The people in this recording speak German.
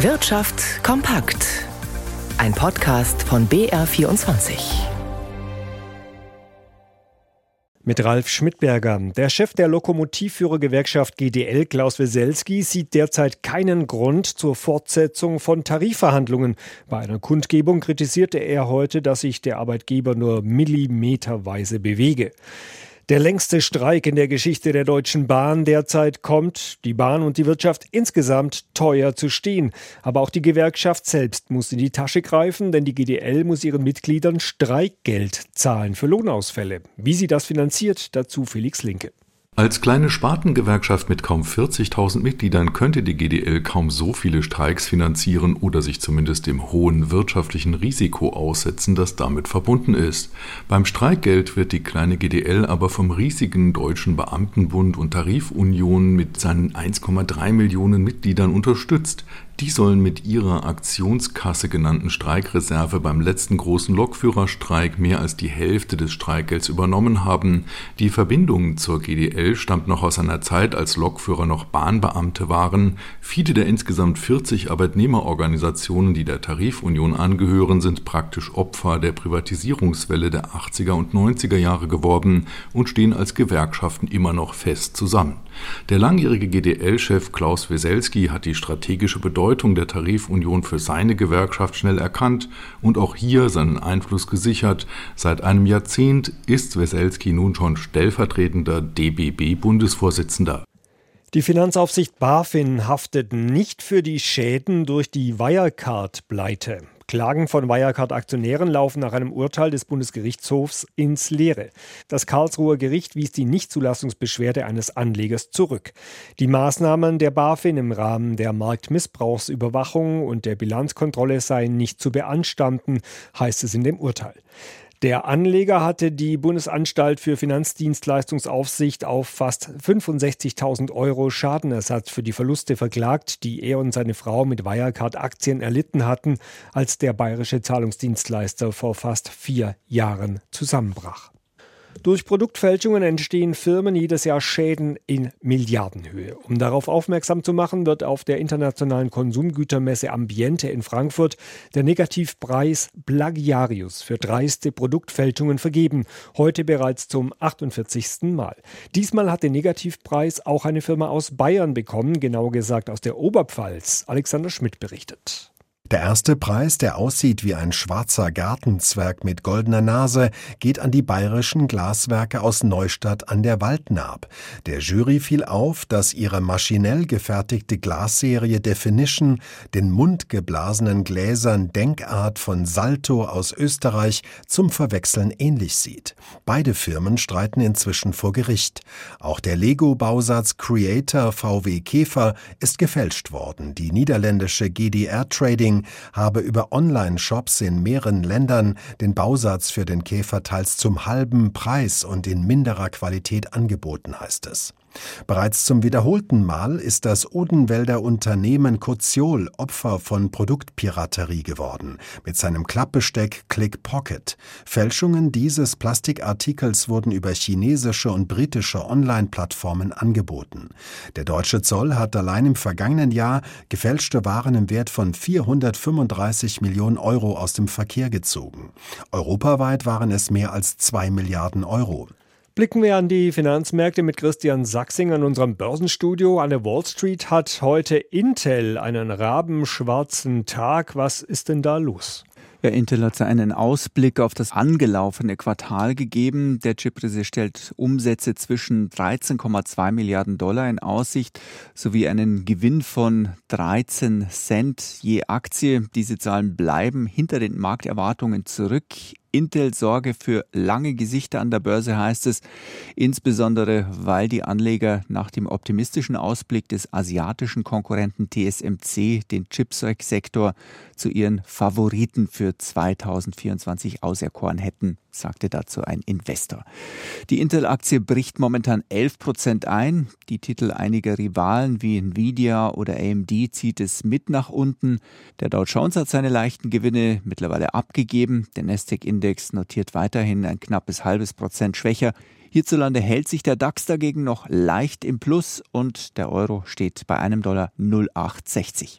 Wirtschaft kompakt. Ein Podcast von BR24. Mit Ralf Schmidberger. Der Chef der Lokomotivführergewerkschaft GDL, Klaus Weselski, sieht derzeit keinen Grund zur Fortsetzung von Tarifverhandlungen. Bei einer Kundgebung kritisierte er heute, dass sich der Arbeitgeber nur millimeterweise bewege. Der längste Streik in der Geschichte der Deutschen Bahn derzeit kommt die Bahn und die Wirtschaft insgesamt teuer zu stehen. Aber auch die Gewerkschaft selbst muss in die Tasche greifen, denn die GDL muss ihren Mitgliedern Streikgeld zahlen für Lohnausfälle. Wie sie das finanziert, dazu Felix Linke. Als kleine Spartengewerkschaft mit kaum 40.000 Mitgliedern könnte die GDL kaum so viele Streiks finanzieren oder sich zumindest dem hohen wirtschaftlichen Risiko aussetzen, das damit verbunden ist. Beim Streikgeld wird die kleine GDL aber vom riesigen Deutschen Beamtenbund und Tarifunion mit seinen 1,3 Millionen Mitgliedern unterstützt. Die sollen mit ihrer Aktionskasse genannten Streikreserve beim letzten großen Lokführerstreik mehr als die Hälfte des Streikgelds übernommen haben. Die Verbindung zur GDL stammt noch aus einer Zeit, als Lokführer noch Bahnbeamte waren. Viele der insgesamt 40 Arbeitnehmerorganisationen, die der Tarifunion angehören, sind praktisch Opfer der Privatisierungswelle der 80er und 90er Jahre geworden und stehen als Gewerkschaften immer noch fest zusammen. Der langjährige GDL-Chef Klaus Weselski hat die strategische Bedeutung der Tarifunion für seine Gewerkschaft schnell erkannt und auch hier seinen Einfluss gesichert. Seit einem Jahrzehnt ist Weselski nun schon stellvertretender DBB-Bundesvorsitzender. Die Finanzaufsicht BaFin haftet nicht für die Schäden durch die Wirecard-Pleite. Klagen von Wirecard-Aktionären laufen nach einem Urteil des Bundesgerichtshofs ins Leere. Das Karlsruher Gericht wies die Nichtzulassungsbeschwerde eines Anlegers zurück. Die Maßnahmen der BaFin im Rahmen der Marktmissbrauchsüberwachung und der Bilanzkontrolle seien nicht zu beanstanden, heißt es in dem Urteil. Der Anleger hatte die Bundesanstalt für Finanzdienstleistungsaufsicht auf fast 65.000 Euro Schadenersatz für die Verluste verklagt, die er und seine Frau mit Wirecard-Aktien erlitten hatten, als der bayerische Zahlungsdienstleister vor fast vier Jahren zusammenbrach. Durch Produktfälschungen entstehen Firmen jedes Jahr Schäden in Milliardenhöhe. Um darauf aufmerksam zu machen, wird auf der internationalen Konsumgütermesse Ambiente in Frankfurt der Negativpreis Plagiarius für dreiste Produktfälschungen vergeben. Heute bereits zum 48. Mal. Diesmal hat den Negativpreis auch eine Firma aus Bayern bekommen, genau gesagt aus der Oberpfalz. Alexander Schmidt berichtet. Der erste Preis, der aussieht wie ein schwarzer Gartenzwerg mit goldener Nase, geht an die bayerischen Glaswerke aus Neustadt an der Waldnaab. Der Jury fiel auf, dass ihre maschinell gefertigte Glasserie Definition den mundgeblasenen Gläsern Denkart von Salto aus Österreich zum Verwechseln ähnlich sieht. Beide Firmen streiten inzwischen vor Gericht. Auch der Lego-Bausatz Creator VW Käfer ist gefälscht worden. Die niederländische GDR Trading Marketing habe über Online-Shops in mehreren Ländern den Bausatz für den Käfer teils zum halben Preis und in minderer Qualität angeboten, heißt es. Bereits zum wiederholten Mal ist das Odenwälder Unternehmen Koziol Opfer von Produktpiraterie geworden, mit seinem Klappbesteck Click Pocket. Fälschungen dieses Plastikartikels wurden über chinesische und britische Online-Plattformen angeboten. Der deutsche Zoll hat allein im vergangenen Jahr gefälschte Waren im Wert von 435 Millionen Euro aus dem Verkehr gezogen. Europaweit waren es mehr als zwei Milliarden Euro. Blicken wir an die Finanzmärkte mit Christian Sachsing an unserem Börsenstudio. An der Wall Street hat heute Intel einen rabenschwarzen Tag. Was ist denn da los? Ja, Intel hat einen Ausblick auf das angelaufene Quartal gegeben. Der Chiprise stellt Umsätze zwischen 13,2 Milliarden Dollar in Aussicht sowie einen Gewinn von 13 Cent je Aktie. Diese Zahlen bleiben hinter den Markterwartungen zurück. Intel sorge für lange Gesichter an der Börse, heißt es, insbesondere weil die Anleger nach dem optimistischen Ausblick des asiatischen Konkurrenten TSMC den Chipzeugsektor zu ihren Favoriten für 2024 auserkoren hätten sagte dazu ein Investor. Die Intel-Aktie bricht momentan 11 Prozent ein. Die Titel einiger Rivalen wie Nvidia oder AMD zieht es mit nach unten. Der Dow Jones hat seine leichten Gewinne mittlerweile abgegeben. Der Nasdaq-Index notiert weiterhin ein knappes halbes Prozent schwächer. Hierzulande hält sich der DAX dagegen noch leicht im Plus und der Euro steht bei einem Dollar 0,860.